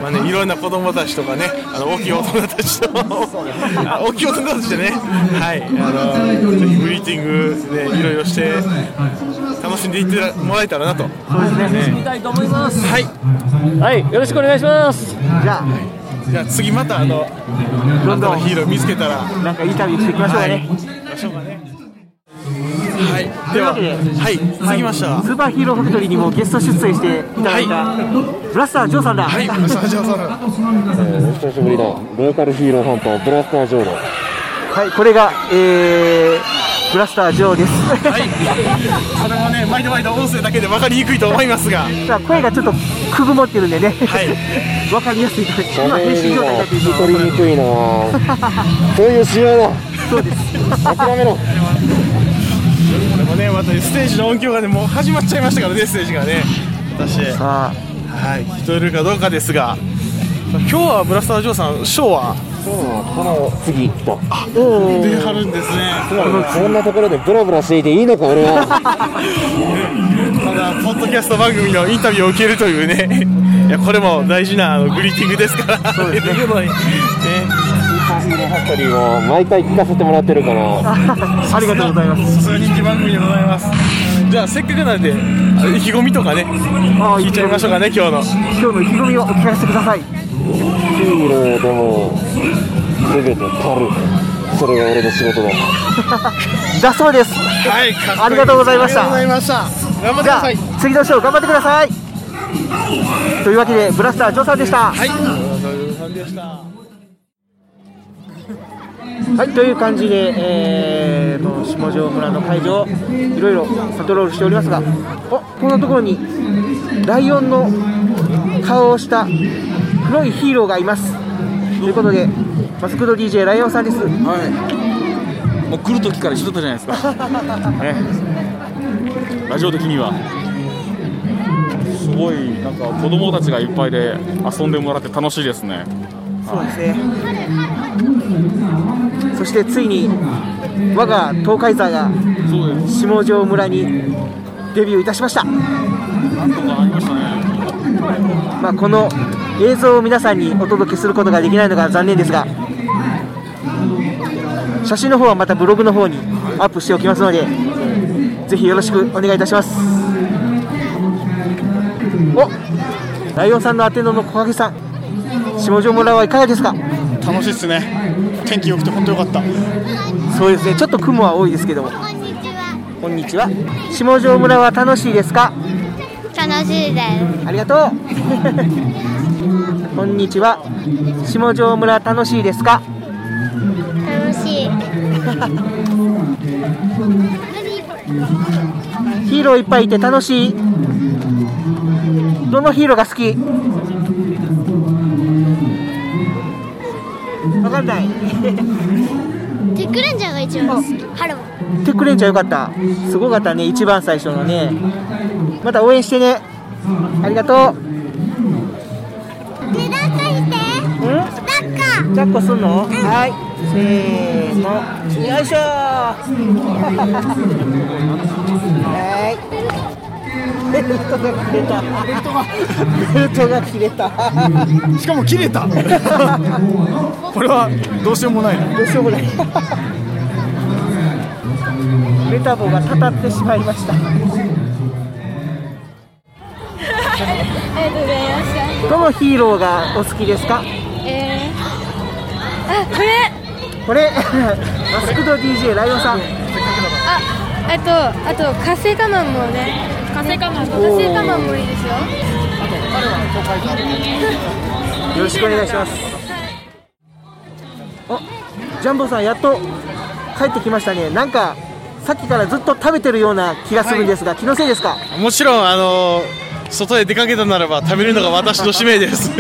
まあねいろんな子供たちとかね、あの大きい大人たちと、あ大きい大人たちでね、はい、あのぜひグリーティングでいろいろして楽しんでいってもらえたらなと。そうです見たいと思います。はい。はい。よろしくお願いします。じゃあ、じゃあ次またあのどんどん。ヒーロー見つけたら。なんかインタビューしていきましょうかね。はい。ましょうかね。はい。では、というわけではい、続きましては。スーパーヒーローファクトリーにもゲスト出演していただいた、ブラスター・ジョーさんだ。はい、ブラスター・ジョーさん。お久しぶりだローカルヒーローハンターブラスタージョーだはい、これが、えー、ブラスタージョーです。はい。これはね、毎度毎度音声だけで分かりにくいと思いますが。さあ声がちょっとくぐもってるんでね、はい、わかりやすいと今編集状態になっているのは取りにくいなそういう仕様だそうです諦めろもね、またステージの音響がね、もう始まっちゃいましたからね、ステージがね。私。はい、人いるかどうかですが。今日はブラスタージョーさん、ショーは？この次とあ、出はるんですね。こんなところでブラブラしていていいのか俺は ただ、ポッドキャスト番組のインタビューを受けるというね。いや、これも大事なあのグリーティングですから。そうですね。ね。ハットリーを毎回聞かせてもらってるから。ありがとうございます。さすが人気番組でございます。じゃあせっかくなんであ意気込みとかね聞いちゃいましょうかね今日の。今日の意気込みをお聞かせてください。ヒーローでも全て足る。それが俺の仕事だ。だそうです。はいありがとうございました。ありがとうございました。頑張ってください。次のショー頑張ってください。というわけでブラスタージョーさんでした。はい。ブラスタージョーさんでしたはい、という感じで、えー、と下條村の会場、いろいろパトロールしておりますが、おこんなところにライオンの顔をした黒いヒーローがいます。ということで、マスクド DJ ライオンさんです。はい。もう来る時から一緒だったじゃないですか。ね。ラジオ的には。すごいなんか子供たちがいっぱいで遊んでもらって楽しいですね。そうですね。そしてついに我が東海座が下條村にデビューいたしました。ま。あこの映像を皆さんにお届けすることができないのが残念ですが、写真の方はまたブログの方にアップしておきますので、ぜひよろしくお願いいたします。お、ライオンさんのアテノの木陰さん、下條村はいかがですか？楽しいですね天気良くて本当良かった。そうですね。ちょっと雲は多いですけど。もこんにちは。下條村は楽しいですか？楽しいです。ありがとう。こんにちは。下條村楽しいですか？楽しい。ヒーローいっぱいいて楽しい。どのヒーローが好き？わかんない。テックレンジャーが一番好き。ハロー。テックレンジャーよかった。すごかったね。一番最初のね。また応援してね。ありがとう。で抱っこして。うん？抱っこ抱っこすんの、はい。せーの。よいしょ。は いベルトが切れたベルトがベルトが切れた。しかも切れた。これはどうしようもないどうしようもない。メタボがたたってしまいました。ありがとうございました。どのヒーローがお好きですか？えー、あこれ。これ？マスクド DJ ライオンさん。あ、あと、あと、活性化マンもね。活性化マン、活性化マンもいいですよ。よろしくお願いします。あジャンボさんやっと帰ってきましたね。なんかさっきからずっと食べてるような気がするんですが、気のせいですか？もちろんあの外へ出かけたならば食べるのが私の使命です。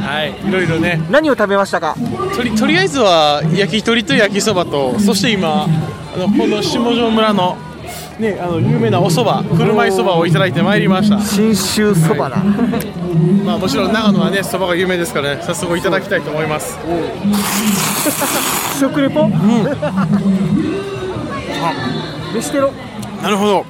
はいいろいろね。何を食べましたか？とりとりあえずは焼き鳥と焼きそばとそして今あのこの下條村のねあの有名なお蕎麦車いそばをいただいてまいりました。信州そばだ、まあもちろん長野はね蕎麦が有名ですからね早速いただきたいと思います。食レポ、うん、飯テロ。なるほど。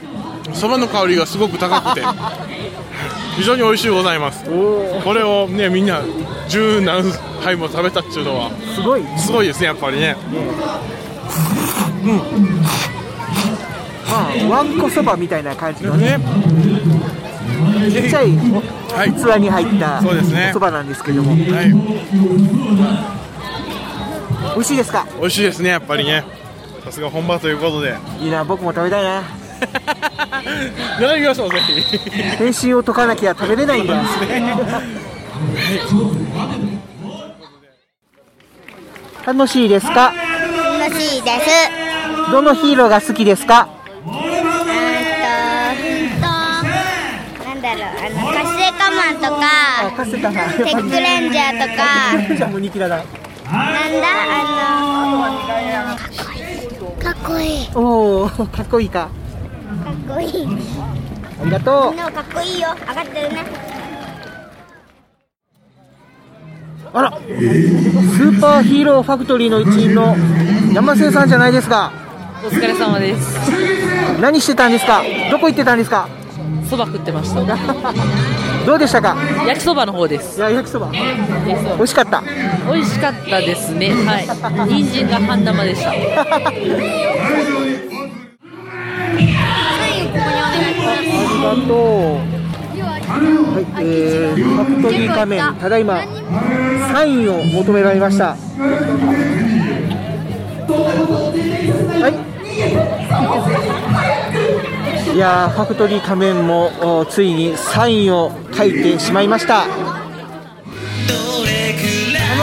蕎麦の香りがすごく高くて 非常に美味しいございます。これをねみんな十何杯も食べたっていうのはすごい。すごいですねやっぱりね。うんまあわんこそばみたいな感じのね。ちっちゃい器に入ったそうですね。おそばなんですけども、はい、美味しいですか？美味しいですねやっぱりね。さすが本場ということで。いいな僕も食べたいな。並びましょうぜひ。返信を解かなきゃ食べれないんだ。楽しいですか？楽しいです。どのヒーローが好きですか？か、テックレンジャーとか、じゃあもう人気だな。なんだ、あのかっこいい。かっおお、かっこいいか。こいい。ありがとみんなもかっこいいよ。上がってるね。う。あら、スーパーヒーローファクトリーの一員の山瀬さんじゃないですか。お疲れ様です。何してたんですか？どこ行ってたんですか？そば食ってました。どうでしたか？焼きそばの方です。いや、焼きそば。美味しかった？美味しかったですね。はい。人参が半生でした。ありがとう。はい、えー、ファクトリー仮面、ただいまサインを求められました。はい。いや、ファクトリー仮面もついにサインを書いてしまいました。楽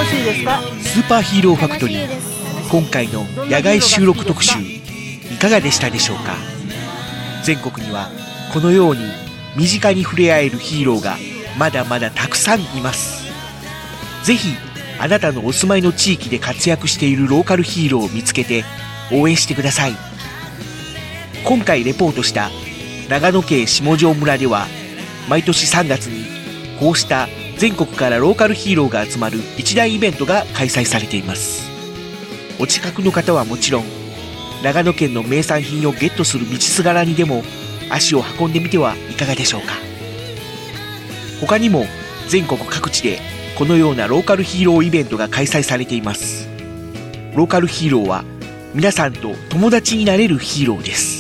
しいですか？スーパーヒーローファクトリー今回の野外収録特集いかがでしたでしょうか？全国にはこのように身近に触れ合えるヒーローがまだまだたくさんいますぜひあなたのお住まいの地域で活躍しているローカルヒーローを見つけて応援してください今回レポートした長野県下條村では毎年3月にこうした全国からローカルヒーローが集まる一大イベントが開催されています。お近くの方はもちろん長野県の名産品をゲットする道すがらにでも足を運んでみてはいかがでしょうか。他にも全国各地でこのようなローカルヒーローイベントが開催されています。ローカルヒーローは皆さんと友達になれるヒーローです。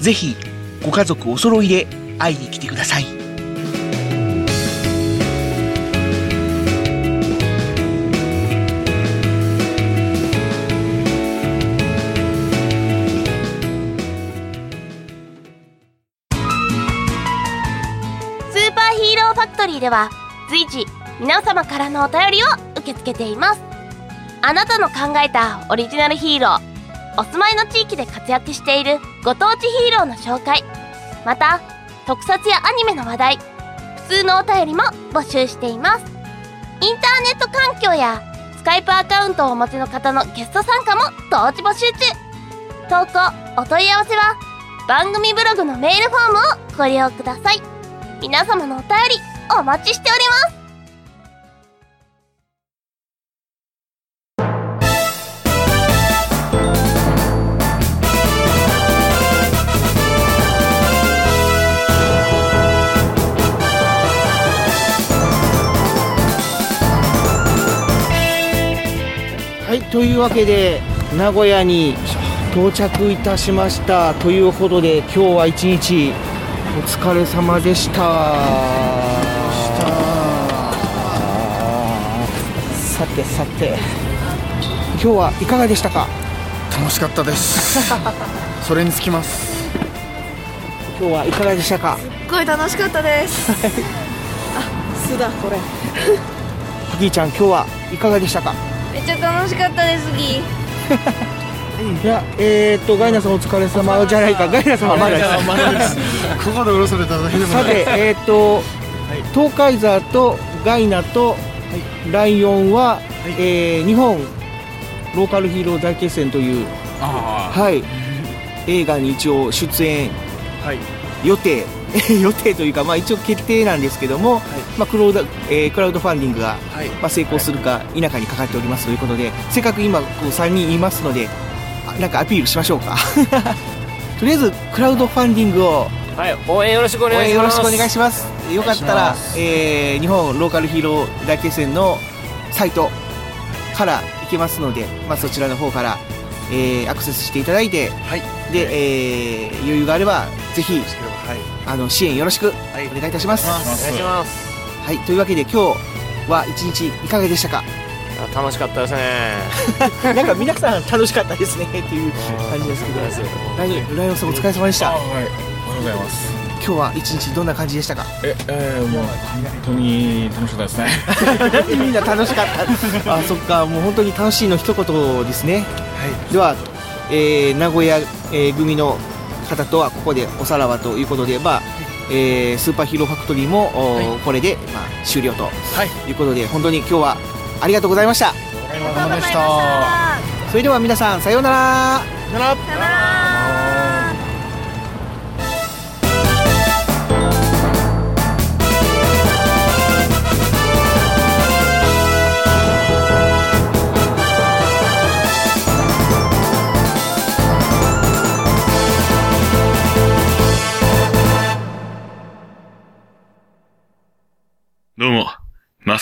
ぜひご家族お揃いで会いに来てください。スーパーヒーローファクトリーでは随時皆様からのお便りを受け付けています。あなたの考えたオリジナルヒーローお住まいの地域で活躍しているご当地ヒーローの紹介。また特撮やアニメの話題普通のお便りも募集しています。インターネット環境やスカイプアカウントをお持ちの方のゲスト参加も同時募集中。投稿お問い合わせは番組ブログのメールフォームをご利用ください。皆様のお便りお待ちしております。い、というわけで名古屋に到着いたしました。ということで今日は一日お疲れ様でした。さてさて。今日はいかがでしたか？楽しかったです。それにつきます。今日はいかがでしたか？すっごい楽しかったです。あ、巣だこれ。ハ ギーちゃん今日はいかがでしたか？めっちゃ楽しかったですギ。ー。いやえー、っとガイナさんお疲れ様。じゃないか。ガイナさんはまだです。まだです。ここで降ろされただけでもさて、えーっと、東海ザーとガイナとライオンは、えー日本ローカルヒーロー大決戦という、はい、映画に一応出演予定、予定というか、まあ、一応決定なんですけども、まあクロードえークラウドファンディングが、まあ、成功するか否かにかかっておりますということで、せっかく今こう3人いますのであなんかアピールしましょうか。とりあえずクラウドファンディングをはい、応援よろしくお願いします。よろしくお願いします。よかったら、えー日本ローカルヒーロー大決戦のサイトから行けますので、まあ、そちらの方から、えーアクセスしていただいて、で、えー余裕があればぜひ、あの支援よろしく。お願いいたします、お願いします。はい、というわけで今日は一日いかがでしたか？楽しかったですね。なんか皆さん楽しかったですね。っていう感じですけど。ライライオンさんお疲れ様でした。はい、おはようございます。今日は一日どんな感じでしたか？え、えー、もう本当に楽しかったですね。みんな楽しかった？あそっか。もう本当に楽しいの一言ですね、ではえー名古屋、えー組の方とはここでおさらばということで、まあえースーパーヒーローファクトリーも、おこれで、まあ、終了とい。うことで、本当に今日はありがとうございました。お疲れ様でした。それでは皆さんさようなら。さよなら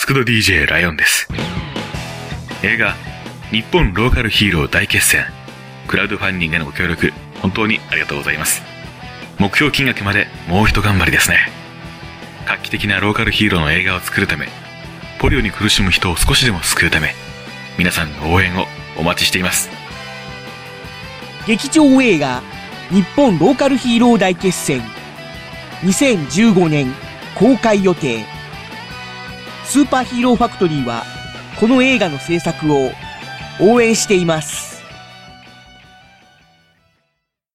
クド DJ ライオンです。映画、日本ローカルヒーロー大決戦、クラウドファンディングへのご協力、本当にありがとうございます。目標金額までもう一頑張りですね。画期的なローカルヒーローの映画を作るため、ポリオに苦しむ人を少しでも救うため、皆さんの応援をお待ちしています。劇場映画日本ローカルヒーロー大決戦2015年公開予定スーパーヒーローファクトリーはこの映画の制作を応援しています。